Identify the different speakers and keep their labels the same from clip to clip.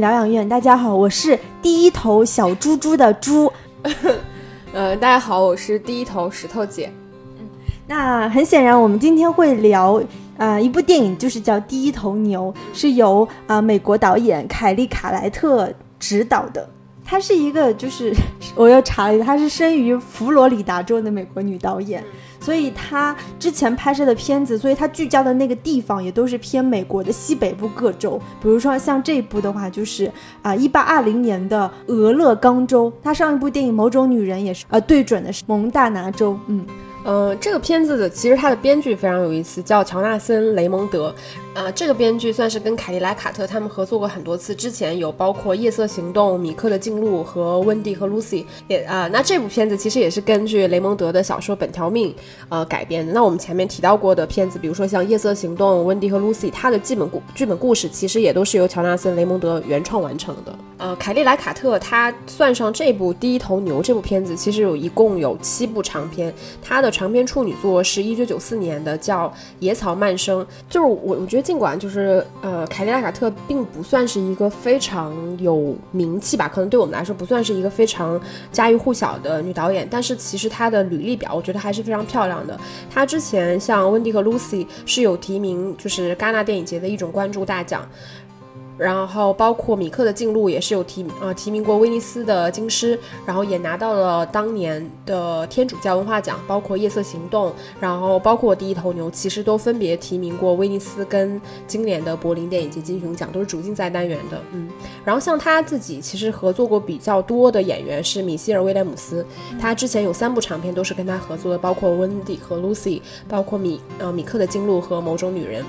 Speaker 1: 疗养院。大家好，我是第一头小猪猪的猪。
Speaker 2: 呃，大家好，我是第一头石头姐。
Speaker 1: 嗯那很显然，我们今天会聊啊一部电影，就是叫《第一头牛》，是由啊美国导演凯利卡莱特执导的。她是一个，就是 我又查了一下，她是生于佛罗里达州的美国女导演。所以她之前拍摄的片子，所以她聚焦的那个地方也都是偏美国的西北部各州。比如说像这一部的话，就是啊，一八二零年的俄勒冈州。她上一部电影《某种女人》也是呃对准的是蒙大拿州。嗯。
Speaker 2: 呃，这个片子的其实它的编剧非常有意思，叫乔纳森·雷蒙德。呃，这个编剧算是跟凯利莱卡特他们合作过很多次，之前有包括《夜色行动》、《米克的进路》和《温蒂和露西》也啊。那这部片子其实也是根据雷蒙德的小说《本条命》呃改编的。那我们前面提到过的片子，比如说像《夜色行动》、《温蒂和露西》，它的基本故剧本故事其实也都是由乔纳森·雷蒙德原创完成的。呃，凯利莱卡特他算上这部《第一头牛》这部片子，其实有一共有七部长片，他的。长篇处女作是一九九四年的，叫《野草漫生》。就是我，我觉得尽管就是呃，凯莉拉卡特并不算是一个非常有名气吧，可能对我们来说不算是一个非常家喻户晓的女导演，但是其实她的履历表我觉得还是非常漂亮的。她之前像《温蒂和 Lucy》是有提名，就是戛纳电影节的一种关注大奖。然后包括米克的进路也是有提呃提名过威尼斯的金狮，然后也拿到了当年的天主教文化奖，包括夜色行动，然后包括第一头牛，其实都分别提名过威尼斯跟今年的柏林电影节金熊奖，都是主竞赛单元的。嗯，然后像他自己其实合作过比较多的演员是米歇尔威廉姆斯，他之前有三部长片都是跟他合作的，包括温蒂和 Lucy，包括米呃米克的金路和某种女人。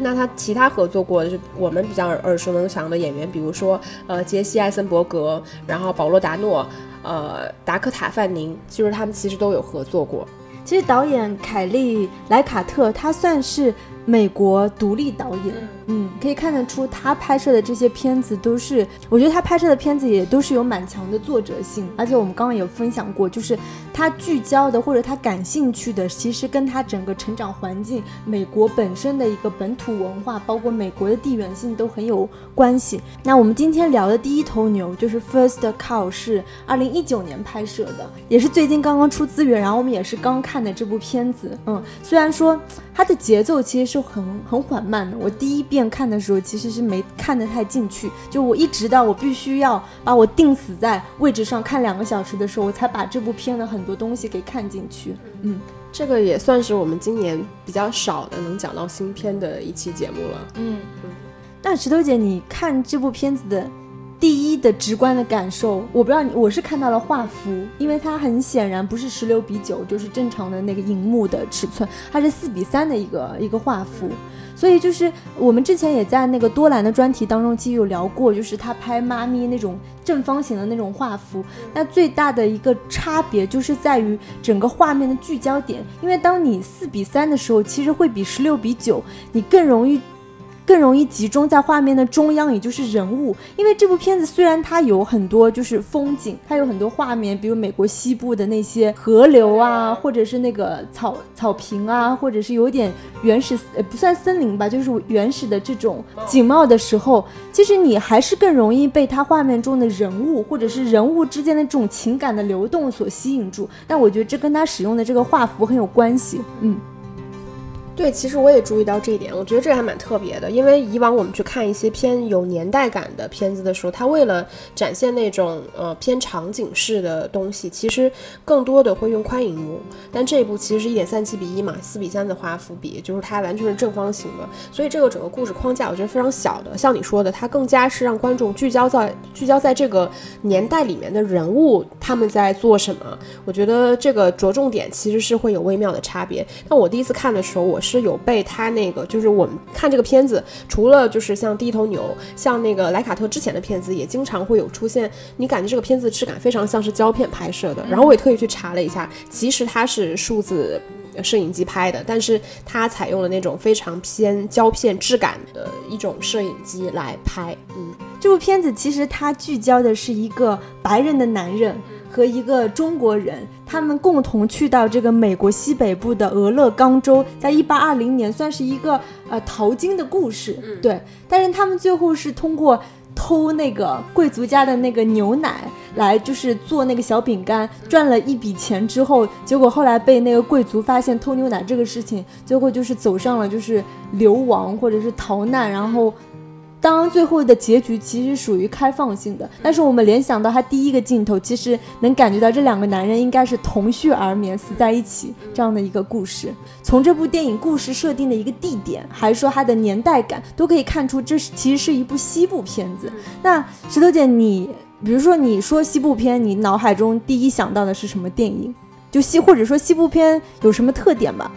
Speaker 2: 那他其他合作过的，就我们比较耳熟能详的演员，比如说呃杰西·艾森伯格，然后保罗·达诺，呃达科塔·范宁，就是他们其实都有合作过。
Speaker 1: 其实导演凯利莱卡特他算是。美国独立导演，嗯，嗯可以看得出他拍摄的这些片子都是，我觉得他拍摄的片子也都是有蛮强的作者性，而且我们刚刚有分享过，就是他聚焦的或者他感兴趣的，其实跟他整个成长环境、美国本身的一个本土文化，包括美国的地缘性都很有关系。那我们今天聊的第一头牛就是 First Cow，是二零一九年拍摄的，也是最近刚刚出资源，然后我们也是刚看的这部片子，嗯，虽然说它的节奏其实。是很很缓慢的。我第一遍看的时候，其实是没看得太进去。就我一直到我必须要把我定死在位置上看两个小时的时候，我才把这部片的很多东西给看进去。嗯，
Speaker 2: 这个也算是我们今年比较少的能讲到新片的一期节目了。嗯
Speaker 1: 嗯。那石头姐，你看这部片子的？第一的直观的感受，我不知道你，我是看到了画幅，因为它很显然不是十六比九，就是正常的那个荧幕的尺寸，它是四比三的一个一个画幅，所以就是我们之前也在那个多兰的专题当中其实有聊过，就是他拍妈咪那种正方形的那种画幅，那最大的一个差别就是在于整个画面的聚焦点，因为当你四比三的时候，其实会比十六比九你更容易。更容易集中在画面的中央，也就是人物。因为这部片子虽然它有很多就是风景，它有很多画面，比如美国西部的那些河流啊，或者是那个草草坪啊，或者是有点原始，呃，不算森林吧，就是原始的这种景貌的时候，其实你还是更容易被它画面中的人物，或者是人物之间的这种情感的流动所吸引住。但我觉得这跟他使用的这个画幅很有关系，嗯。
Speaker 2: 对，其实我也注意到这一点，我觉得这还蛮特别的。因为以往我们去看一些偏有年代感的片子的时候，它为了展现那种呃偏场景式的东西，其实更多的会用宽银幕。但这一部其实是一点三七比一嘛，四比三的画幅比，就是它完全是正方形的，所以这个整个故事框架我觉得非常小的。像你说的，它更加是让观众聚焦在聚焦在这个年代里面的人物他们在做什么。我觉得这个着重点其实是会有微妙的差别。那我第一次看的时候，我是。是有被他那个，就是我们看这个片子，除了就是像第一头牛，像那个莱卡特之前的片子，也经常会有出现，你感觉这个片子质感非常像是胶片拍摄的。然后我也特意去查了一下，其实它是数字摄影机拍的，但是它采用了那种非常偏胶片质感的一种摄影机来拍。嗯，
Speaker 1: 这部片子其实它聚焦的是一个白人的男人。和一个中国人，他们共同去到这个美国西北部的俄勒冈州，在一八二零年算是一个呃淘金的故事，对。但是他们最后是通过偷那个贵族家的那个牛奶来，就是做那个小饼干，赚了一笔钱之后，结果后来被那个贵族发现偷牛奶这个事情，最后就是走上了就是流亡或者是逃难，然后。当然，最后的结局其实属于开放性的，但是我们联想到他第一个镜头，其实能感觉到这两个男人应该是同穴而眠，死在一起这样的一个故事。从这部电影故事设定的一个地点，还是说它的年代感，都可以看出这是其实是一部西部片子。那石头姐，你比如说你说西部片，你脑海中第一想到的是什么电影？就西或者说西部片有什么特点吧？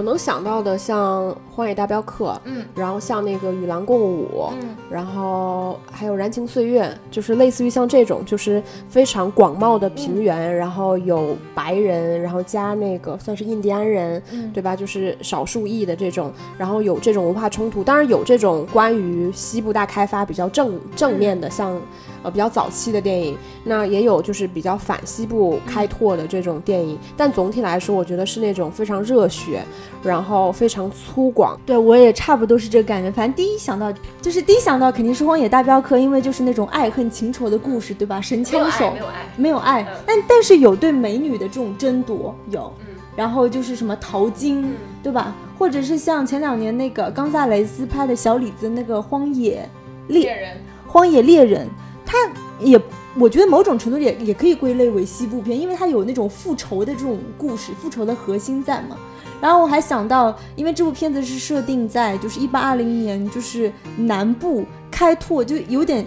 Speaker 2: 我能想到的像《荒野大镖客》，嗯，然后像那个《与狼共舞》，嗯，然后还有《燃情岁月》，就是类似于像这种，就是非常广袤的平原，然后有白人，然后加那个算是印第安人，对吧？就是少数裔的这种，然后有这种文化冲突，当然有这种关于西部大开发比较正正面的，像。呃，比较早期的电影，那也有就是比较反西部开拓的这种电影，但总体来说，我觉得是那种非常热血，然后非常粗犷。
Speaker 1: 对我也差不多是这个感觉。反正第一想到就是第一想到肯定是《荒野大镖客》，因为就是那种爱恨情仇的故事，对吧？神枪手
Speaker 2: 没有爱，
Speaker 1: 没有爱，但但是有对美女的这种争夺，有。然后就是什么淘金，对吧？或者是像前两年那个冈萨雷斯拍的小李子那个《荒野猎
Speaker 2: 人》，
Speaker 1: 荒野猎人。它也，我觉得某种程度也也可以归类为西部片，因为它有那种复仇的这种故事，复仇的核心在嘛。然后我还想到，因为这部片子是设定在就是一八二零年，就是南部开拓，就有点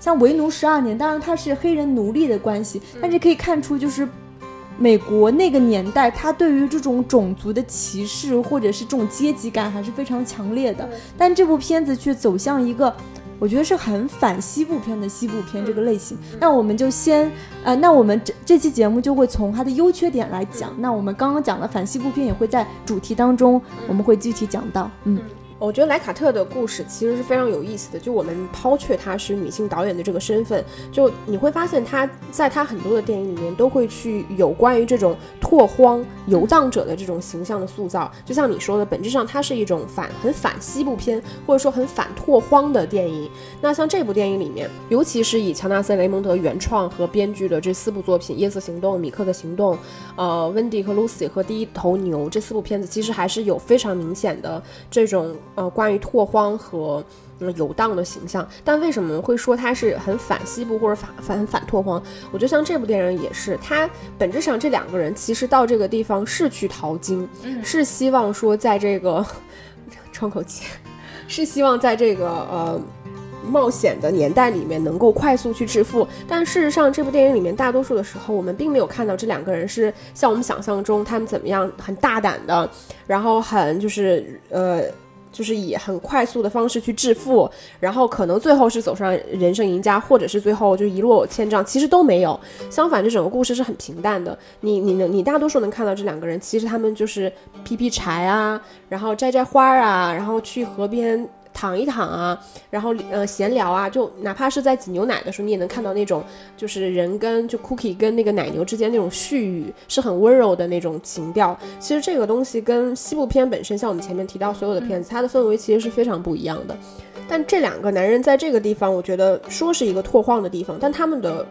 Speaker 1: 像为奴十二年。当然它是黑人奴隶的关系，但是可以看出就是美国那个年代，它对于这种种族的歧视或者是这种阶级感还是非常强烈的。但这部片子却走向一个。我觉得是很反西部片的西部片这个类型，那我们就先，呃，那我们这这期节目就会从它的优缺点来讲。那我们刚刚讲了反西部片，也会在主题当中，我们会具体讲到，嗯。
Speaker 2: 我觉得莱卡特的故事其实是非常有意思的。就我们抛却她是女性导演的这个身份，就你会发现她在她很多的电影里面都会去有关于这种拓荒游荡者的这种形象的塑造。就像你说的，本质上它是一种反很反西部片，或者说很反拓荒的电影。那像这部电影里面，尤其是以乔纳森·雷蒙德原创和编剧的这四部作品《夜色行动》《米克的行动》呃《温迪和露西》和《第一头牛》这四部片子，其实还是有非常明显的这种。呃，关于拓荒和游荡的形象，但为什么会说它是很反西部或者反反反拓荒？我觉得像这部电影也是，它本质上这两个人其实到这个地方是去淘金，是希望说在这个 窗口期，是希望在这个呃冒险的年代里面能够快速去致富。但事实上，这部电影里面大多数的时候，我们并没有看到这两个人是像我们想象中他们怎么样很大胆的，然后很就是呃。就是以很快速的方式去致富，然后可能最后是走上人生赢家，或者是最后就一落千丈，其实都没有。相反，这整个故事是很平淡的。你你能你大多数能看到这两个人，其实他们就是劈劈柴啊，然后摘摘花啊，然后去河边。躺一躺啊，然后呃闲聊啊，就哪怕是在挤牛奶的时候，你也能看到那种就是人跟就 cookie 跟那个奶牛之间那种絮语，是很温柔的那种情调。其实这个东西跟西部片本身，像我们前面提到所有的片子，它的氛围其实是非常不一样的。但这两个男人在这个地方，我觉得说是一个拓荒的地方，但他们的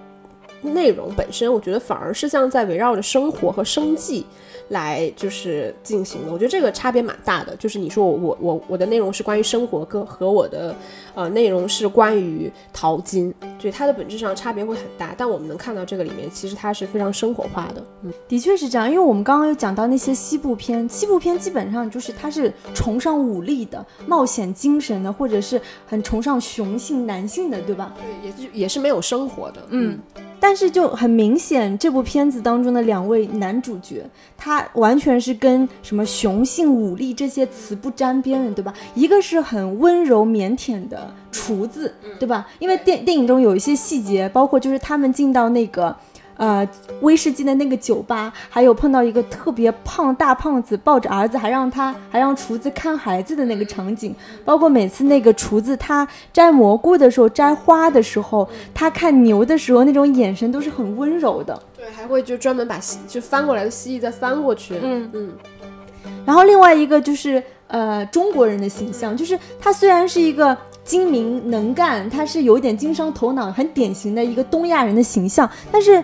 Speaker 2: 内容本身，我觉得反而是像在围绕着生活和生计。来就是进行的，我觉得这个差别蛮大的。就是你说我我我我的内容是关于生活，跟和我的呃内容是关于淘金，对它的本质上差别会很大。但我们能看到这个里面，其实它是非常生活化的。
Speaker 1: 嗯，的确是这样。因为我们刚刚有讲到那些西部片，西部片基本上就是它是崇尚武力的、冒险精神的，或者是很崇尚雄性男性的，对吧？
Speaker 2: 对，也是也是没有生活的。
Speaker 1: 嗯。但是就很明显，这部片子当中的两位男主角，他完全是跟什么雄性武力这些词不沾边的，对吧？一个是很温柔腼腆的厨子，对吧？因为电电影中有一些细节，包括就是他们进到那个。呃威士忌的那个酒吧，还有碰到一个特别胖大胖子抱着儿子，还让他还让厨子看孩子的那个场景，包括每次那个厨子他摘蘑菇的时候、摘花的时候，他看牛的时候那种眼神都是很温柔的。
Speaker 2: 对，还会就专门把蜥就翻过来的蜥蜴再翻过去。
Speaker 1: 嗯
Speaker 2: 嗯。
Speaker 1: 然后另外一个就是呃中国人的形象，就是他虽然是一个精明能干，他是有一点经商头脑，很典型的一个东亚人的形象，但是。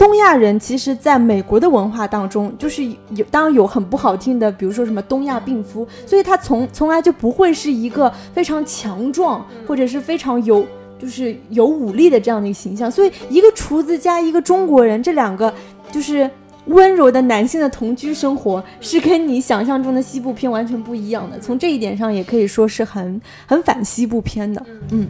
Speaker 1: 东亚人其实，在美国的文化当中，就是有当然有很不好听的，比如说什么东亚病夫，所以他从从来就不会是一个非常强壮或者是非常有就是有武力的这样的一个形象。所以一个厨子加一个中国人，这两个就是温柔的男性的同居生活，是跟你想象中的西部片完全不一样的。从这一点上，也可以说是很很反西部片的。嗯，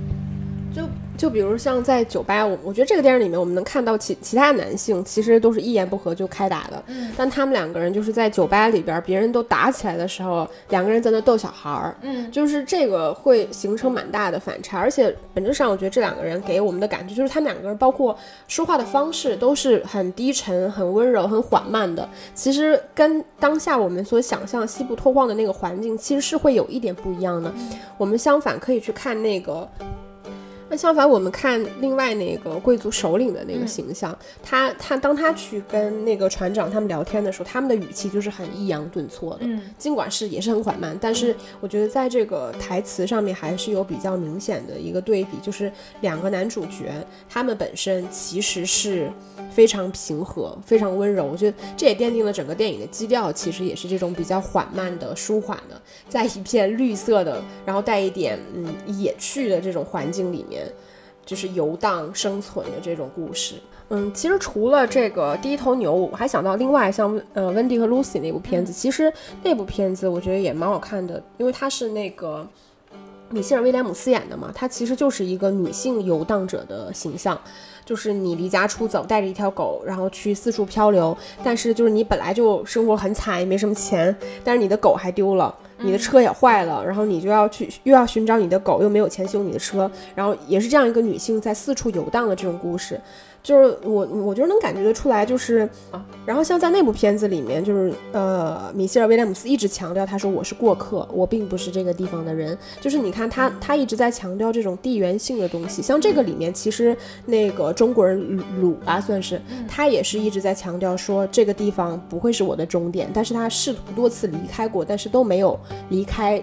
Speaker 2: 就。就比如像在酒吧，我我觉得这个电影里面，我们能看到其其他男性其实都是一言不合就开打的，嗯，但他们两个人就是在酒吧里边，别人都打起来的时候，两个人在那逗小孩儿，嗯，就是这个会形成蛮大的反差，而且本质上我觉得这两个人给我们的感觉就是他们两个人包括说话的方式都是很低沉、很温柔、很缓慢的，其实跟当下我们所想象西部拓荒的那个环境其实是会有一点不一样的，我们相反可以去看那个。那相反，我们看另外那个贵族首领的那个形象，他他当他去跟那个船长他们聊天的时候，他们的语气就是很抑扬顿挫的，嗯，尽管是也是很缓慢，但是我觉得在这个台词上面还是有比较明显的一个对比，就是两个男主角他们本身其实是非常平和、非常温柔，我觉得这也奠定了整个电影的基调，其实也是这种比较缓慢的、舒缓的，在一片绿色的，然后带一点嗯野趣的这种环境里面。就是游荡生存的这种故事，嗯，其实除了这个第一头牛，我还想到另外像呃温迪和露西那部片子，其实那部片子我觉得也蛮好看的，因为它是那个米歇尔威廉姆斯演的嘛，它其实就是一个女性游荡者的形象，就是你离家出走，带着一条狗，然后去四处漂流，但是就是你本来就生活很惨，也没什么钱，但是你的狗还丢了。你的车也坏了，然后你就要去又要寻找你的狗，又没有钱修你的车，然后也是这样一个女性在四处游荡的这种故事。就是我，我觉得能感觉得出来，就是啊，然后像在那部片子里面，就是呃，米歇尔威廉姆斯一直强调，他说我是过客，我并不是这个地方的人。就是你看他，他一直在强调这种地缘性的东西。像这个里面，其实那个中国人鲁吧，算是他也是一直在强调说这个地方不会是我的终点，但是他试图多次离开过，但是都没有离开，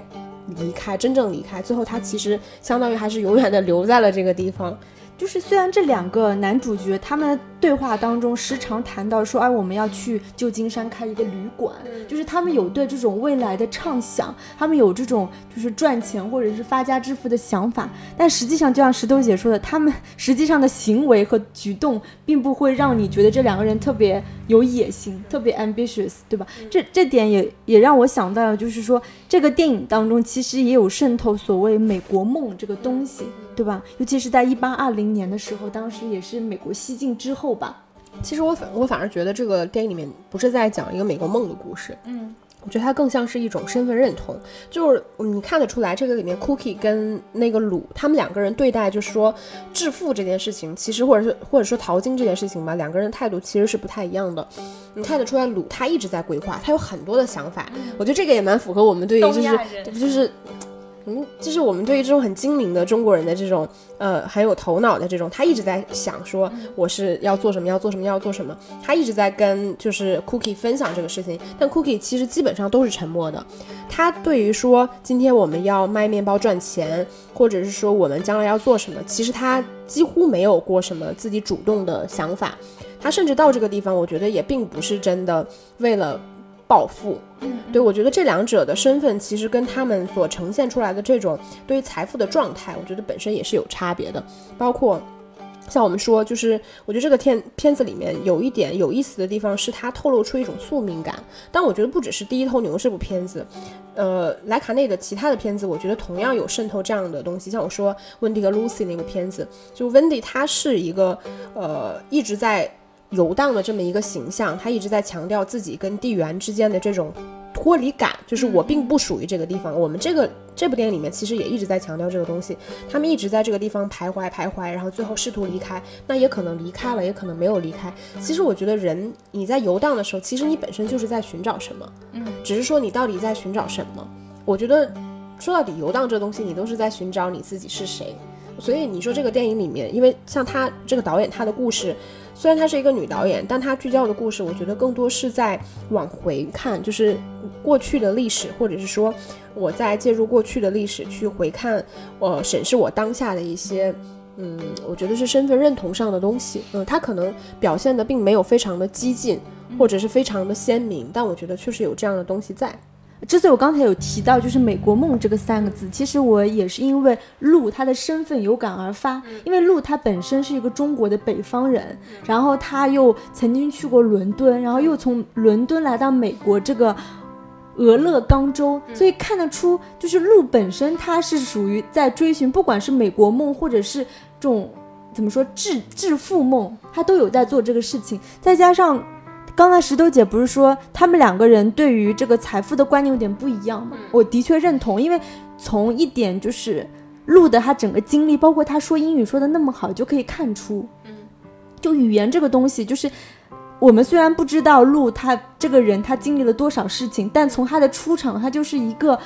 Speaker 2: 离开真正离开。最后他其实相当于还是永远的留在了这个地方。
Speaker 1: 就是虽然这两个男主角他们对话当中时常谈到说，哎，我们要去旧金山开一个旅馆，就是他们有对这种未来的畅想，他们有这种就是赚钱或者是发家致富的想法，但实际上就像石头姐说的，他们 实际上的行为和举动并不会让你觉得这两个人特别有野心，特别 ambitious，对吧？这这点也也让我想到了，就是说这个电影当中其实也有渗透所谓美国梦这个东西。对吧？尤其是在一八二零年的时候，当时也是美国西进之后吧。
Speaker 2: 其实我反我反而觉得这个电影里面不是在讲一个美国梦的故事，嗯，我觉得它更像是一种身份认同。就是你看得出来，这个里面 Cookie 跟那个鲁他们两个人对待，就是说致富这件事情，其实或者是或者说淘金这件事情吧，两个人的态度其实是不太一样的。你看得出来，鲁他一直在规划，他有很多的想法。我觉得这个也蛮符合我们对于就是就是。嗯，就是我们对于这种很精明的中国人的这种，呃，很有头脑的这种，他一直在想说我是要做什么，要做什么，要做什么。他一直在跟就是 Cookie 分享这个事情，但 Cookie 其实基本上都是沉默的。他对于说今天我们要卖面包赚钱，或者是说我们将来要做什么，其实他几乎没有过什么自己主动的想法。他甚至到这个地方，我觉得也并不是真的为了。暴富，嗯，对我觉得这两者的身份其实跟他们所呈现出来的这种对于财富的状态，我觉得本身也是有差别的。包括像我们说，就是我觉得这个片片子里面有一点有意思的地方，是它透露出一种宿命感。但我觉得不只是《第一头牛》这部片子，呃，莱卡内的其他的片子，我觉得同样有渗透这样的东西。像我说温蒂和 Lucy 那部片子，就温蒂她是一个呃一直在。游荡的这么一个形象，他一直在强调自己跟地缘之间的这种脱离感，就是我并不属于这个地方。我们这个这部电影里面其实也一直在强调这个东西，他们一直在这个地方徘徊徘徊，然后最后试图离开，那也可能离开了，也可能没有离开。其实我觉得人你在游荡的时候，其实你本身就是在寻找什么，嗯，只是说你到底在寻找什么。我觉得说到底，游荡这东西，你都是在寻找你自己是谁。所以你说这个电影里面，因为像他这个导演，他的故事。虽然她是一个女导演，但她聚焦的故事，我觉得更多是在往回看，就是过去的历史，或者是说我在介入过去的历史去回看，呃，审视我当下的一些，嗯，我觉得是身份认同上的东西。嗯，她可能表现的并没有非常的激进，或者是非常的鲜明，但我觉得确实有这样的东西在。
Speaker 1: 之所以我刚才有提到就是“美国梦”这个三个字，其实我也是因为陆他的身份有感而发，因为陆他本身是一个中国的北方人，然后他又曾经去过伦敦，然后又从伦敦来到美国这个俄勒冈州，所以看得出就是鹿本身他是属于在追寻，不管是美国梦或者是这种怎么说致致富梦，他都有在做这个事情，再加上。刚才石头姐不是说他们两个人对于这个财富的观念有点不一样吗？我的确认同，因为从一点就是路的他整个经历，包括他说英语说的那么好，就可以看出，就语言这个东西，就是我们虽然不知道陆他这个人他经历了多少事情，但从他的出场，他就是一个。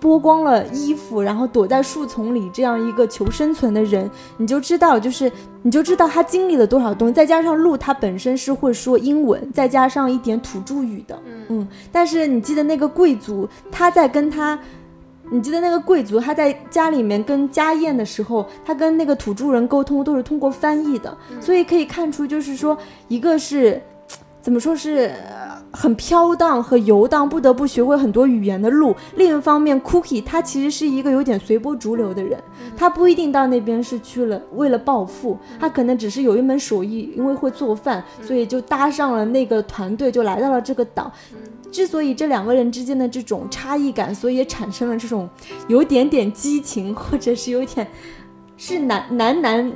Speaker 1: 剥光了衣服，然后躲在树丛里，这样一个求生存的人，你就知道，就是你就知道他经历了多少东西。再加上鹿，他本身是会说英文，再加上一点土著语的，嗯。但是你记得那个贵族，他在跟他，你记得那个贵族他在家里面跟家宴的时候，他跟那个土著人沟通都是通过翻译的，所以可以看出，就是说一个是。怎么说是很飘荡和游荡，不得不学会很多语言的路。另一方面，Cookie 他其实是一个有点随波逐流的人，他不一定到那边是去了为了暴富，他可能只是有一门手艺，因为会做饭，所以就搭上了那个团队，就来到了这个岛。之所以这两个人之间的这种差异感，所以也产生了这种有点点激情，或者是有点是男男男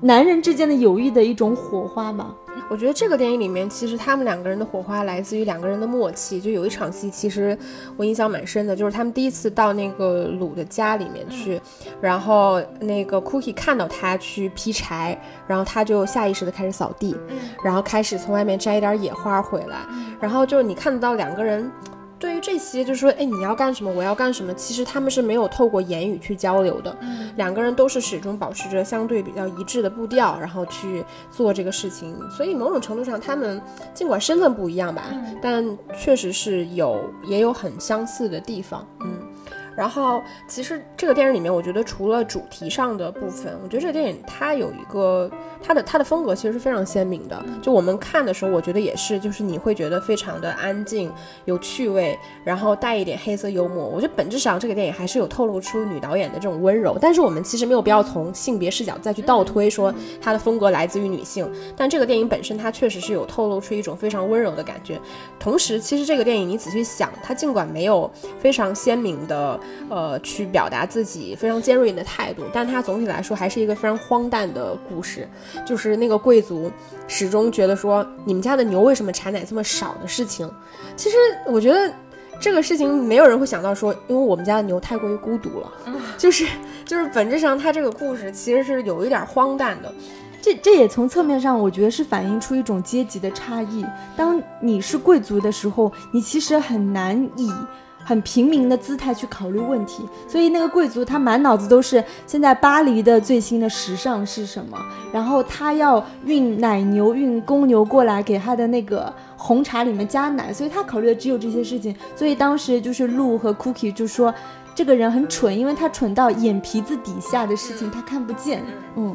Speaker 1: 男人之间的友谊的一种火花吧。
Speaker 2: 我觉得这个电影里面，其实他们两个人的火花来自于两个人的默契。就有一场戏，其实我印象蛮深的，就是他们第一次到那个鲁的家里面去，然后那个 Cookie 看到他去劈柴，然后他就下意识的开始扫地，然后开始从外面摘一点野花回来，然后就是你看得到两个人。对于这些，就是说，哎，你要干什么，我要干什么，其实他们是没有透过言语去交流的，两个人都是始终保持着相对比较一致的步调，然后去做这个事情。所以某种程度上，他们尽管身份不一样吧，但确实是有也有很相似的地方，嗯。然后，其实这个电影里面，我觉得除了主题上的部分，我觉得这个电影它有一个它的它的风格其实是非常鲜明的。就我们看的时候，我觉得也是，就是你会觉得非常的安静、有趣味，然后带一点黑色幽默。我觉得本质上这个电影还是有透露出女导演的这种温柔。但是我们其实没有必要从性别视角再去倒推说它的风格来自于女性。但这个电影本身它确实是有透露出一种非常温柔的感觉。同时，其实这个电影你仔细想，它尽管没有非常鲜明的。呃，去表达自己非常尖锐的态度，但他总体来说还是一个非常荒诞的故事。就是那个贵族始终觉得说，你们家的牛为什么产奶这么少的事情。其实我觉得这个事情没有人会想到说，因为我们家的牛太过于孤独了。就是就是本质上，它这个故事其实是有一点荒诞的。
Speaker 1: 这这也从侧面上，我觉得是反映出一种阶级的差异。当你是贵族的时候，你其实很难以。很平民的姿态去考虑问题，所以那个贵族他满脑子都是现在巴黎的最新的时尚是什么，然后他要运奶牛、运公牛过来给他的那个红茶里面加奶，所以他考虑的只有这些事情。所以当时就是鹿和 Cookie 就说这个人很蠢，因为他蠢到眼皮子底下的事情他看不见。嗯，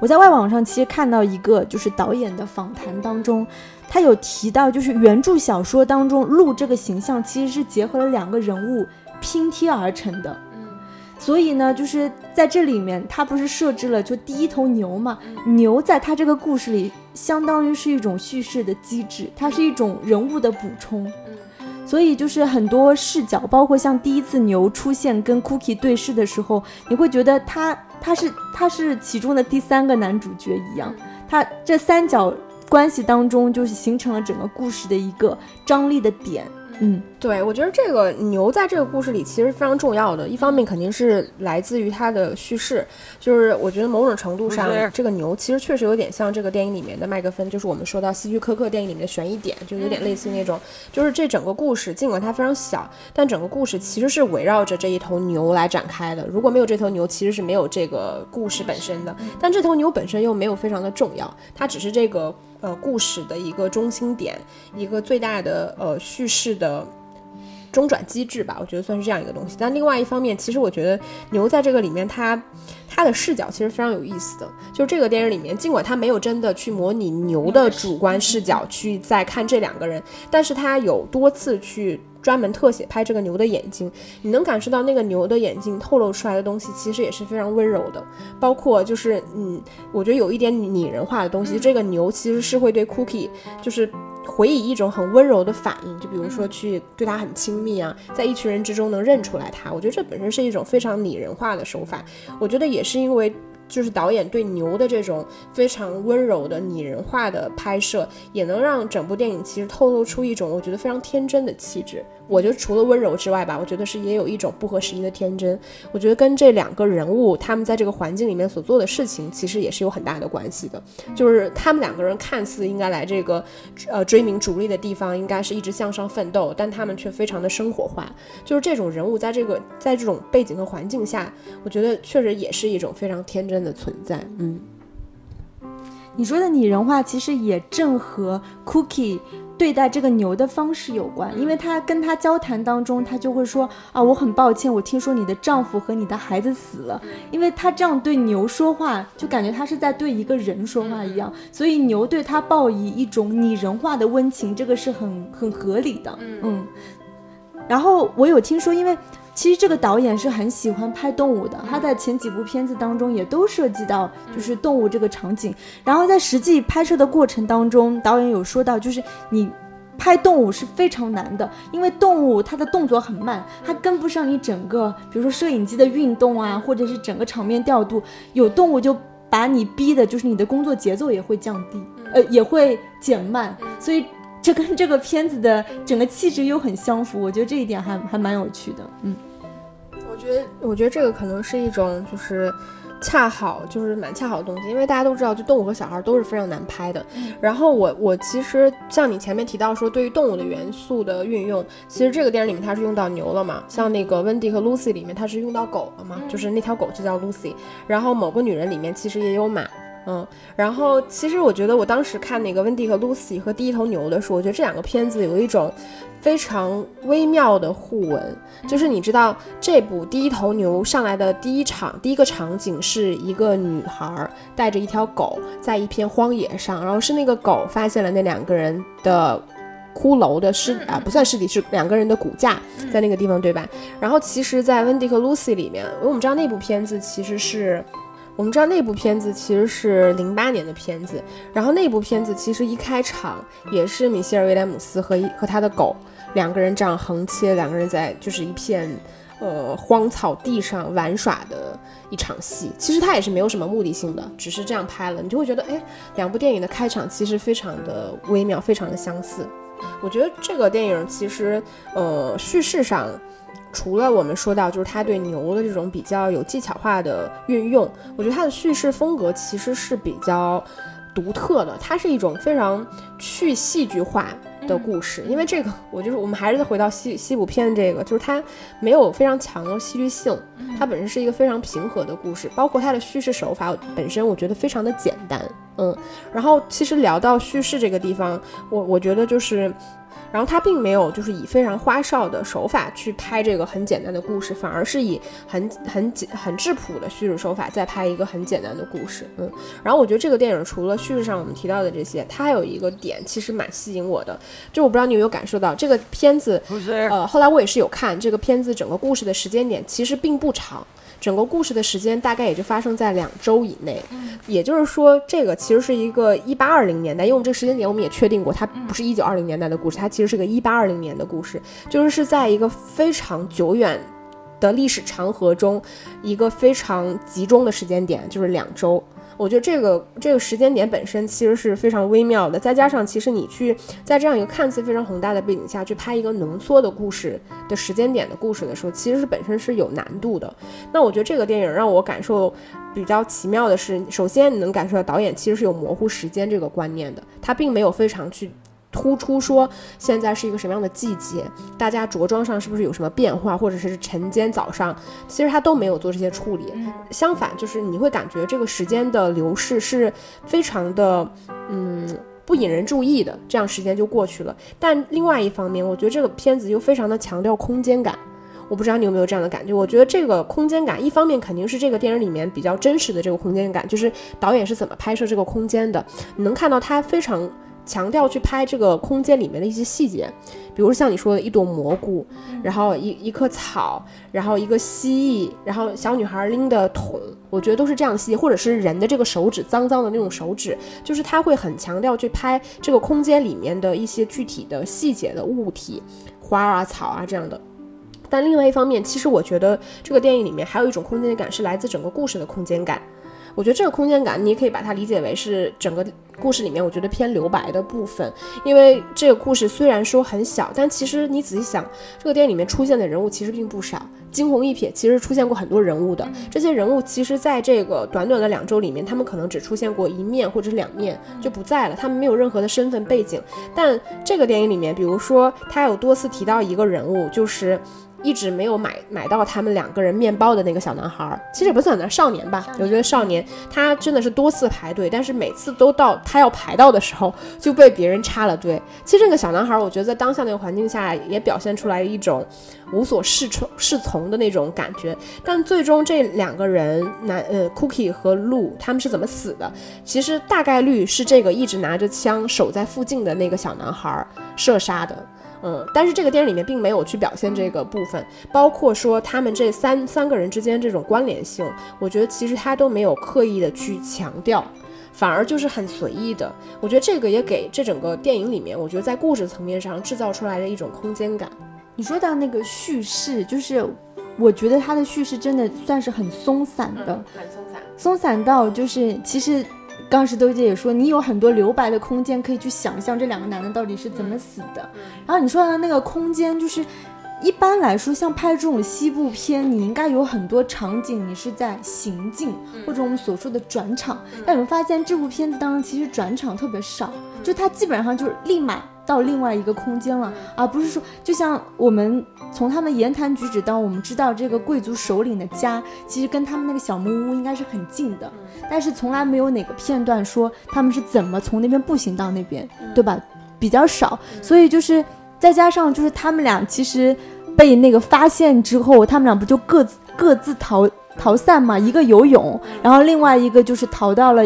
Speaker 1: 我在外网上其实看到一个就是导演的访谈当中。他有提到，就是原著小说当中鹿这个形象其实是结合了两个人物拼贴而成的。嗯，所以呢，就是在这里面，他不是设置了就第一头牛嘛？牛在他这个故事里，相当于是一种叙事的机制，它是一种人物的补充。嗯，所以就是很多视角，包括像第一次牛出现跟 Cookie 对视的时候，你会觉得他他是他是其中的第三个男主角一样，他这三角。关系当中就是形成了整个故事的一个张力的点，嗯，
Speaker 2: 对，我觉得这个牛在这个故事里其实非常重要的，一方面肯定是来自于它的叙事，就是我觉得某种程度上，这个牛其实确实有点像这个电影里面的麦克芬，就是我们说到希区柯克电影里面的悬疑点，就有点类似那种，就是这整个故事尽管它非常小，但整个故事其实是围绕着这一头牛来展开的。如果没有这头牛，其实是没有这个故事本身的。但这头牛本身又没有非常的重要，它只是这个。呃，故事的一个中心点，一个最大的呃叙事的中转机制吧，我觉得算是这样一个东西。但另外一方面，其实我觉得牛在这个里面，它它的视角其实非常有意思的。就是这个电影里面，尽管它没有真的去模拟牛的主观视角去在看这两个人，但是它有多次去。专门特写拍这个牛的眼睛，你能感受到那个牛的眼睛透露出来的东西，其实也是非常温柔的。包括就是，嗯，我觉得有一点拟人化的东西。这个牛其实是会对 Cookie 就是回以一种很温柔的反应，就比如说去对他很亲密啊，在一群人之中能认出来他。我觉得这本身是一种非常拟人化的手法。我觉得也是因为。就是导演对牛的这种非常温柔的拟人化的拍摄，也能让整部电影其实透露出一种我觉得非常天真的气质。我觉得除了温柔之外吧，我觉得是也有一种不合时宜的天真。我觉得跟这两个人物他们在这个环境里面所做的事情，其实也是有很大的关系的。就是他们两个人看似应该来这个呃追名逐利的地方，应该是一直向上奋斗，但他们却非常的生活化。就是这种人物在这个在这种背景和环境下，我觉得确实也是一种非常天真的存在。嗯，
Speaker 1: 你说的拟人化其实也正和 Cookie。对待这个牛的方式有关，因为他跟他交谈当中，他就会说啊，我很抱歉，我听说你的丈夫和你的孩子死了。因为他这样对牛说话，就感觉他是在对一个人说话一样，所以牛对他报以一种拟人化的温情，这个是很很合理的。嗯，然后我有听说，因为。其实这个导演是很喜欢拍动物的，他在前几部片子当中也都涉及到就是动物这个场景。然后在实际拍摄的过程当中，导演有说到，就是你拍动物是非常难的，因为动物它的动作很慢，它跟不上你整个，比如说摄影机的运动啊，或者是整个场面调度。有动物就把你逼的，就是你的工作节奏也会降低，呃，也会减慢。所以。这跟这个片子的整个气质又很相符，我觉得这一点还还蛮有趣的。嗯，
Speaker 2: 我觉得我觉得这个可能是一种就是恰好就是蛮恰好的东西，因为大家都知道，就动物和小孩都是非常难拍的。然后我我其实像你前面提到说，对于动物的元素的运用，其实这个电影里面它是用到牛了嘛，像那个温蒂和 Lucy 里面它是用到狗了嘛，就是那条狗就叫 Lucy。然后某个女人里面其实也有马。嗯，然后其实我觉得我当时看那个温蒂和露西和第一头牛的时候，我觉得这两个片子有一种非常微妙的互文。就是你知道，这部第一头牛上来的第一场第一个场景是一个女孩带着一条狗在一片荒野上，然后是那个狗发现了那两个人的骷髅的尸啊，不算尸体，是两个人的骨架在那个地方，对吧？然后其实，在温蒂和 Lucy 里面，因为我们知道那部片子其实是。我们知道那部片子其实是零八年的片子，然后那部片子其实一开场也是米歇尔·威廉姆斯和一和他的狗两个人这样横切，两个人在就是一片呃荒草地上玩耍的一场戏。其实他也是没有什么目的性的，只是这样拍了，你就会觉得哎，两部电影的开场其实非常的微妙，非常的相似。我觉得这个电影其实呃叙事上。除了我们说到，就是他对牛的这种比较有技巧化的运用，我觉得他的叙事风格其实是比较独特的。它是一种非常去戏剧化的故事，因为这个，我就是我们还是再回到西西部片这个，就是它没有非常强的戏剧性，它本身是一个非常平和的故事，包括它的叙事手法本身，我觉得非常的简单。嗯，然后其实聊到叙事这个地方，我我觉得就是。然后他并没有就是以非常花哨的手法去拍这个很简单的故事，反而是以很很简很质朴的叙事手法在拍一个很简单的故事。嗯，然后我觉得这个电影除了叙事上我们提到的这些，它还有一个点其实蛮吸引我的，就我不知道你有没有感受到这个片子，呃，后来我也是有看这个片子整个故事的时间点其实并不长。整个故事的时间大概也就发生在两周以内，也就是说，这个其实是一个一八二零年代，因为我们这个时间点我们也确定过，它不是一九二零年代的故事，它其实是个一八二零年的故事，就是是在一个非常久远的历史长河中，一个非常集中的时间点，就是两周。我觉得这个这个时间点本身其实是非常微妙的，再加上其实你去在这样一个看似非常宏大的背景下去拍一个浓缩的故事的时间点的故事的时候，其实是本身是有难度的。那我觉得这个电影让我感受比较奇妙的是，首先你能感受到导演其实是有模糊时间这个观念的，他并没有非常去。突出说现在是一个什么样的季节，大家着装上是不是有什么变化，或者是晨间早上，其实他都没有做这些处理。相反，就是你会感觉这个时间的流逝是非常的，嗯，不引人注意的，这样时间就过去了。但另外一方面，我觉得这个片子又非常的强调空间感。我不知道你有没有这样的感觉？我觉得这个空间感，一方面肯定是这个电影里面比较真实的这个空间感，就是导演是怎么拍摄这个空间的，你能看到他非常。强调去拍这个空间里面的一些细节，比如像你说的一朵蘑菇，然后一一棵草，然后一个蜥蜴，然后小女孩拎的桶，我觉得都是这样的细节，或者是人的这个手指脏脏的那种手指，就是他会很强调去拍这个空间里面的一些具体的细节的物体，花啊草啊这样的。但另外一方面，其实我觉得这个电影里面还有一种空间感是来自整个故事的空间感。我觉得这个空间感，你也可以把它理解为是整个故事里面，我觉得偏留白的部分。因为这个故事虽然说很小，但其实你仔细想，这个电影里面出现的人物其实并不少。惊鸿一瞥，其实出现过很多人物的。这些人物其实在这个短短的两周里面，他们可能只出现过一面或者是两面就不在了，他们没有任何的身份背景。但这个电影里面，比如说他有多次提到一个人物，就是。一直没有买买到他们两个人面包的那个小男孩，其实也不算男少年吧，我觉得少年他真的是多次排队，但是每次都到他要排到的时候就被别人插了队。其实这个小男孩，我觉得在当下那个环境下也表现出来一种无所适从适从的那种感觉。但最终这两个人，男呃 Cookie 和鹿他们是怎么死的？其实大概率是这个一直拿着枪守在附近的那个小男孩射杀的。嗯，但是这个电影里面并没有去表现这个部分，包括说他们这三三个人之间这种关联性，我觉得其实他都没有刻意的去强调，反而就是很随意的。我觉得这个也给这整个电影里面，我觉得在故事层面上制造出来的一种空间感。
Speaker 1: 你说到那个叙事，就是我觉得他的叙事真的算是很松散的，
Speaker 2: 很松散，
Speaker 1: 松散到就是其实。刚石豆姐也说，你有很多留白的空间，可以去想象这两个男的到底是怎么死的。然后你说的那个空间，就是一般来说，像拍这种西部片，你应该有很多场景，你是在行进或者我们所说的转场。但你们发现这部片子当中其实转场特别少，就它基本上就是立马。到另外一个空间了，而不是说，就像我们从他们言谈举止到我们知道这个贵族首领的家，其实跟他们那个小木屋应该是很近的，但是从来没有哪个片段说他们是怎么从那边步行到那边，对吧？比较少，所以就是再加上就是他们俩其实被那个发现之后，他们俩不就各自各自逃逃散嘛？一个游泳，然后另外一个就是逃到了。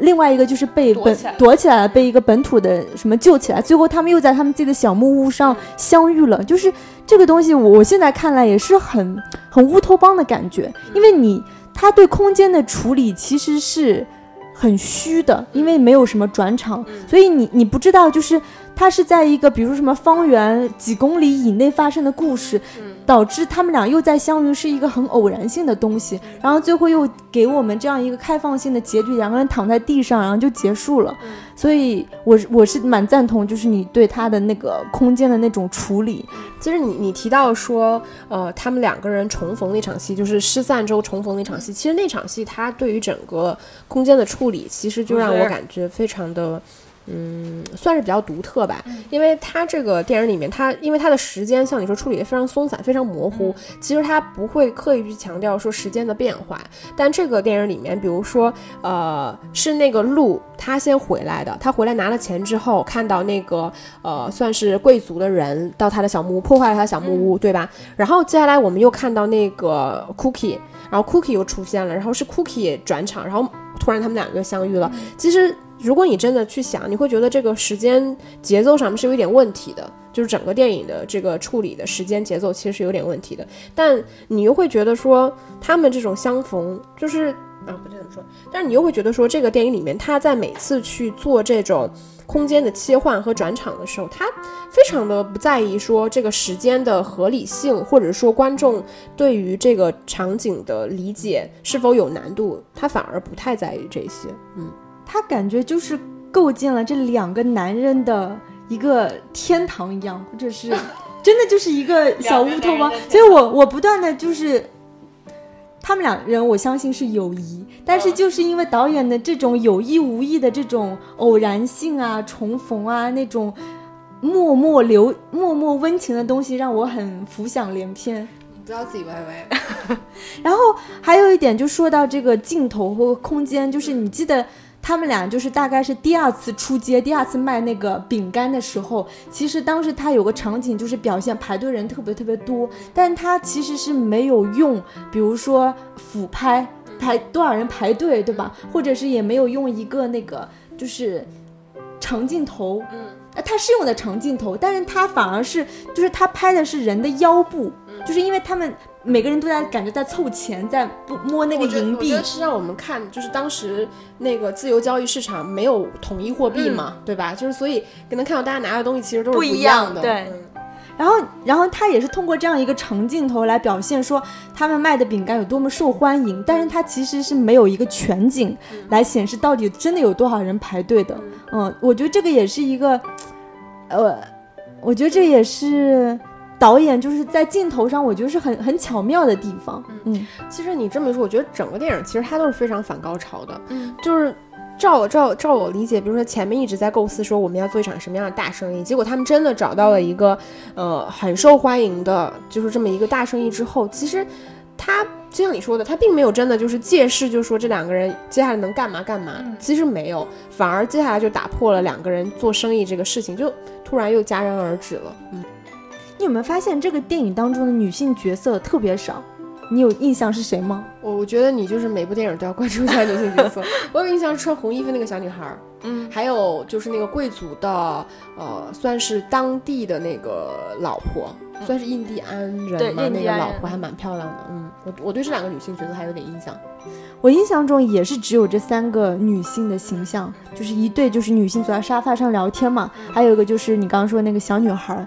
Speaker 1: 另外一个就是被本躲起来了，被一个本土的什么救起来，最后他们又在他们自己的小木屋上相遇了。就是这个东西，我现在看来也是很很乌托邦的感觉，因为你他对空间的处理其实是很虚的，因为没有什么转场，所以你你不知道就是。它是在一个，比如什么方圆几公里以内发生的故事，导致他们俩又在相遇，是一个很偶然性的东西。然后最后又给我们这样一个开放性的结局，两个人躺在地上，然后就结束了。所以，我我是蛮赞同，就是你对他的那个空间的那种处理。
Speaker 2: 其实你你提到说，呃，他们两个人重逢那场戏，就是失散之后重逢那场戏。其实那场戏，它对于整个空间的处理，其实就让我感觉非常的。嗯，算是比较独特吧，因为它这个电影里面，它因为它的时间像你说处理的非常松散，非常模糊，其实它不会刻意去强调说时间的变化。但这个电影里面，比如说，呃，是那个鹿，他先回来的，他回来拿了钱之后，看到那个呃，算是贵族的人到他的小木屋，破坏了他的小木屋，对吧？然后接下来我们又看到那个 Cookie，然后 Cookie 又出现了，然后是 Cookie 转场，然后突然他们两个相遇了。其实。如果你真的去想，你会觉得这个时间节奏上面是有一点问题的，就是整个电影的这个处理的时间节奏其实是有点问题的。但你又会觉得说，他们这种相逢，就是啊，不这么说。但是你又会觉得说，这个电影里面他在每次去做这种空间的切换和转场的时候，他非常的不在意说这个时间的合理性，或者说观众对于这个场景的理解是否有难度，他反而不太在意这些。嗯，
Speaker 1: 他感觉就是构建了这两个男人的一个天堂一样，或者是 真的就是一个小乌托邦。所以我我不断的就是。他们两人，我相信是友谊，但是就是因为导演的这种有意无意的这种偶然性啊、重逢啊那种默默流、默默温情的东西，让我很浮想联翩。
Speaker 2: 你不要自己歪歪。
Speaker 1: 然后还有一点，就说到这个镜头和空间，就是你记得。他们俩就是大概是第二次出街，第二次卖那个饼干的时候，其实当时他有个场景就是表现排队人特别特别多，但他其实是没有用，比如说俯拍排多少人排队，对吧？或者是也没有用一个那个就是长镜头，嗯，他是用的长镜头，但是他反而是就是他拍的是人的腰部，就是因为他们。每个人都在感觉在凑钱，在不摸那个银币。
Speaker 2: 是让我们看，就是当时那个自由交易市场没有统一货币嘛，对吧？就是所以可能看到大家拿的东西其实都是不
Speaker 1: 一
Speaker 2: 样的。
Speaker 1: 对。然后，然后他也是通过这样一个长镜头来表现说他们卖的饼干有多么受欢迎，但是他其实是没有一个全景来显示到底真的有多少人排队的。嗯，我觉得这个也是一个，呃，我觉得这也是。导演就是在镜头上，我觉得是很很巧妙的地方。嗯，
Speaker 2: 其实你这么一说，我觉得整个电影其实它都是非常反高潮的。嗯，就是照我照照我理解，比如说前面一直在构思说我们要做一场什么样的大生意，结果他们真的找到了一个呃很受欢迎的，就是这么一个大生意之后，其实他就像你说的，他并没有真的就是借势就说这两个人接下来能干嘛干嘛，其实没有，反而接下来就打破了两个人做生意这个事情，就突然又戛然而止了。嗯。
Speaker 1: 你有没有发现这个电影当中的女性角色特别少？你有印象是谁吗？
Speaker 2: 我我觉得你就是每部电影都要关注一下女性角色。我有印象是穿红衣服那个小女孩，嗯，还有就是那个贵族的，呃，算是当地的那个老婆，算是印第安人嘛？那个老婆还蛮漂亮的。嗯，我我对这两个女性角色还有点印象。
Speaker 1: 我印象中也是只有这三个女性的形象，就是一对就是女性坐在沙发上聊天嘛，还有一个就是你刚刚说那个小女孩。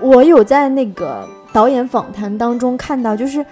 Speaker 1: 我有在那个导演访谈当中看到，就是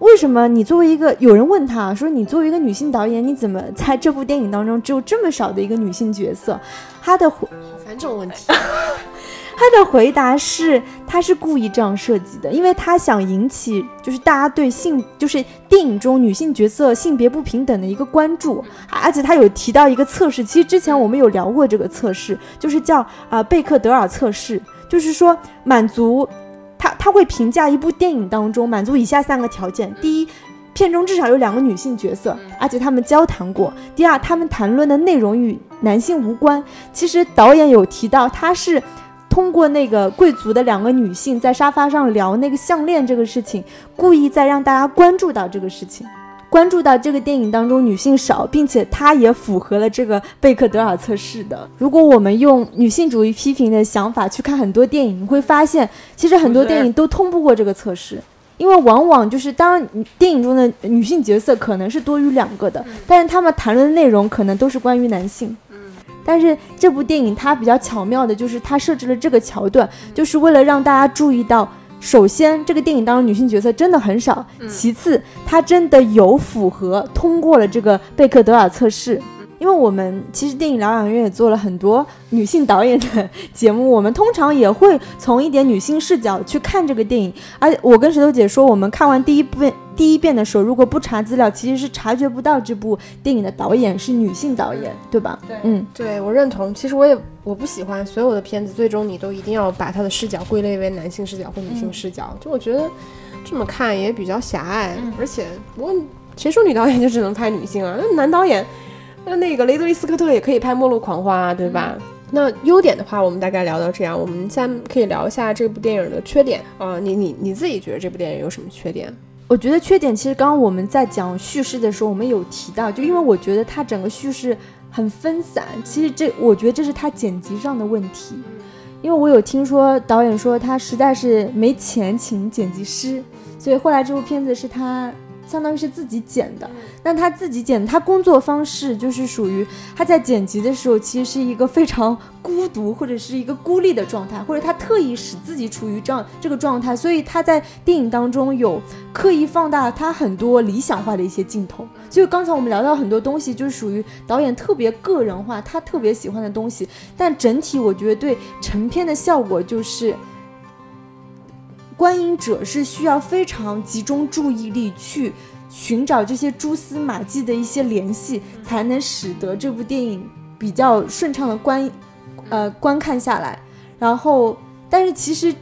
Speaker 1: 为什么你作为一个有人问他说，你作为一个女性导演，你怎么在这部电影当中只有这么少的一个女性角色？他的回
Speaker 2: 好烦这种问题，
Speaker 1: 他的回答是他是故意这样设计的，因为他想引起就是大家对性就是电影中女性角色性别不平等的一个关注，而且他有提到一个测试，其实之前我们有聊过这个测试，就是叫啊贝克德尔测试。就是说，满足他他会评价一部电影当中满足以下三个条件：第一，片中至少有两个女性角色，而且他们交谈过；第二，他们谈论的内容与男性无关。其实导演有提到，他是通过那个贵族的两个女性在沙发上聊那个项链这个事情，故意在让大家关注到这个事情。关注到这个电影当中女性少，并且它也符合了这个贝克德尔测试的。如果我们用女性主义批评的想法去看很多电影，你会发现其实很多电影都通不过这个测试，因为往往就是当然电影中的女性角色可能是多于两个的，但是他们谈论的内容可能都是关于男性。嗯，但是这部电影它比较巧妙的就是它设置了这个桥段，就是为了让大家注意到。首先，这个电影当中女性角色真的很少。其次，她真的有符合通过了这个贝克德尔测试。因为我们其实电影疗养院也做了很多女性导演的节目，我们通常也会从一点女性视角去看这个电影。而我跟石头姐说，我们看完第一遍第一遍的时候，如果不查资料，其实是察觉不到这部电影的导演是女性导演，对吧？
Speaker 2: 对，嗯，对我认同。其实我也我不喜欢所有的片子，最终你都一定要把他的视角归类为男性视角或女性视角。就我觉得这么看也比较狭隘，而且我谁说女导演就只能拍女性啊？那男导演。那那个雷德利·斯科特也可以拍《末路狂花》，对吧？那优点的话，我们大概聊到这样。我们现在可以聊一下这部电影的缺点啊。你你你自己觉得这部电影有什么缺点？
Speaker 1: 我觉得缺点其实刚刚我们在讲叙事的时候，我们有提到，就因为我觉得它整个叙事很分散。其实这我觉得这是它剪辑上的问题，因为我有听说导演说他实在是没钱请剪辑师，所以后来这部片子是他相当于是自己剪的。那他自己剪，他工作方式就是属于他在剪辑的时候，其实是一个非常孤独或者是一个孤立的状态，或者他特意使自己处于这样这个状态，所以他在电影当中有刻意放大他很多理想化的一些镜头。就刚才我们聊到很多东西，就是属于导演特别个人化，他特别喜欢的东西。但整体我觉得对成片的效果就是。观影者是需要非常集中注意力去寻找这些蛛丝马迹的一些联系，才能使得这部电影比较顺畅的观，呃观看下来。然后，但是其实，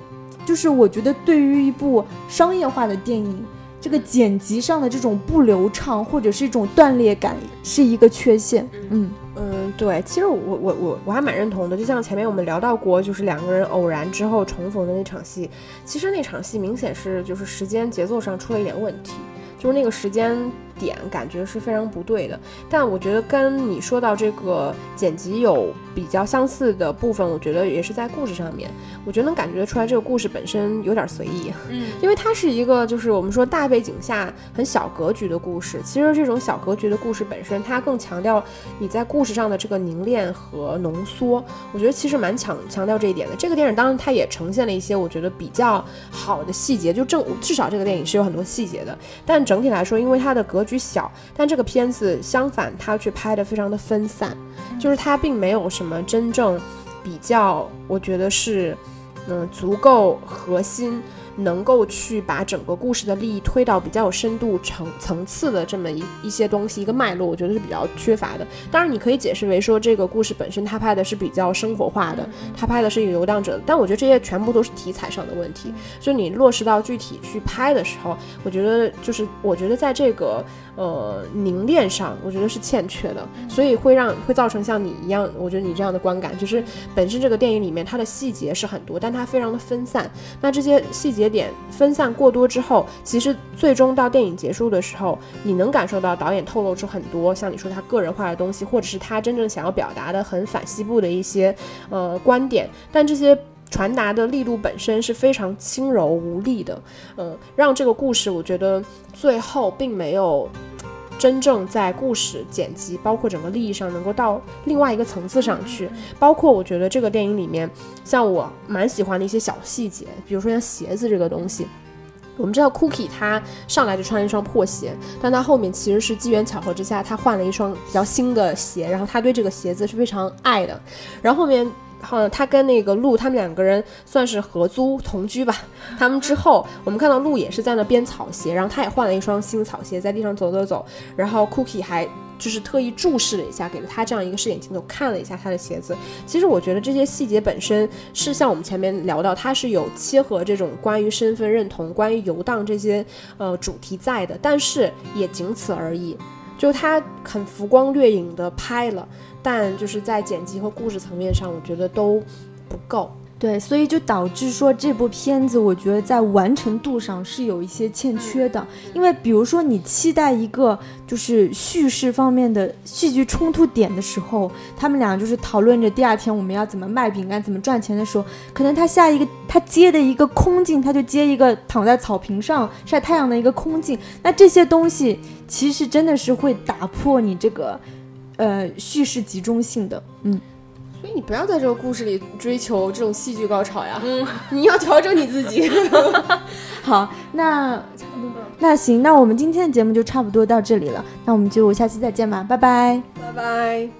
Speaker 1: 就是我觉得对于一部商业化的电影，这个剪辑上的这种不流畅或者是一种断裂感是一个缺陷。嗯。
Speaker 2: 嗯，对，其实我我我我还蛮认同的。就像前面我们聊到过，就是两个人偶然之后重逢的那场戏，其实那场戏明显是就是时间节奏上出了一点问题，就是那个时间。点感觉是非常不对的，但我觉得跟你说到这个剪辑有比较相似的部分，我觉得也是在故事上面，我觉得能感觉出来这个故事本身有点随意，嗯，因为它是一个就是我们说大背景下很小格局的故事，其实这种小格局的故事本身，它更强调你在故事上的这个凝练和浓缩，我觉得其实蛮强强调这一点的。这个电影当然它也呈现了一些我觉得比较好的细节，就正至少这个电影是有很多细节的，但整体来说，因为它的格局。局小，但这个片子相反，它却拍的非常的分散，就是它并没有什么真正比较，我觉得是，嗯，足够核心。能够去把整个故事的利益推到比较有深度层层次的这么一一些东西，一个脉络，我觉得是比较缺乏的。当然，你可以解释为说这个故事本身它拍的是比较生活化的，它拍的是一个游荡者。但我觉得这些全部都是题材上的问题。就你落实到具体去拍的时候，我觉得就是我觉得在这个呃凝练上，我觉得是欠缺的，所以会让会造成像你一样，我觉得你这样的观感，就是本身这个电影里面它的细节是很多，但它非常的分散。那这些细节。点分散过多之后，其实最终到电影结束的时候，你能感受到导演透露出很多像你说他个人化的东西，或者是他真正想要表达的很反西部的一些呃观点，但这些传达的力度本身是非常轻柔无力的，嗯，让这个故事我觉得最后并没有。真正在故事剪辑，包括整个利益上，能够到另外一个层次上去。包括我觉得这个电影里面，像我蛮喜欢的一些小细节，比如说像鞋子这个东西。我们知道 Cookie 他上来就穿一双破鞋，但他后面其实是机缘巧合之下，他换了一双比较新的鞋，然后他对这个鞋子是非常爱的。然后后面。好，他跟那个鹿，他们两个人算是合租同居吧。他们之后，我们看到鹿也是在那编草鞋，然后他也换了一双新草鞋，在地上走走走。然后 Cookie 还就是特意注视了一下，给了他这样一个视眼镜头，看了一下他的鞋子。其实我觉得这些细节本身是像我们前面聊到，它是有切合这种关于身份认同、关于游荡这些呃主题在的，但是也仅此而已。就他很浮光掠影的拍了。但就是在剪辑和故事层面上，我觉得都不够。
Speaker 1: 对，所以就导致说这部片子，我觉得在完成度上是有一些欠缺的。因为比如说你期待一个就是叙事方面的戏剧冲突点的时候，他们俩就是讨论着第二天我们要怎么卖饼干、怎么赚钱的时候，可能他下一个他接的一个空镜，他就接一个躺在草坪上晒太阳的一个空镜。那这些东西其实真的是会打破你这个。呃，叙事集中性的，嗯，
Speaker 2: 所以你不要在这个故事里追求这种戏剧高潮呀，嗯，你要调整你自己。
Speaker 1: 好，那那行，那我们今天的节目就差不多到这里了，那我们就下期再见吧，拜拜，
Speaker 2: 拜拜。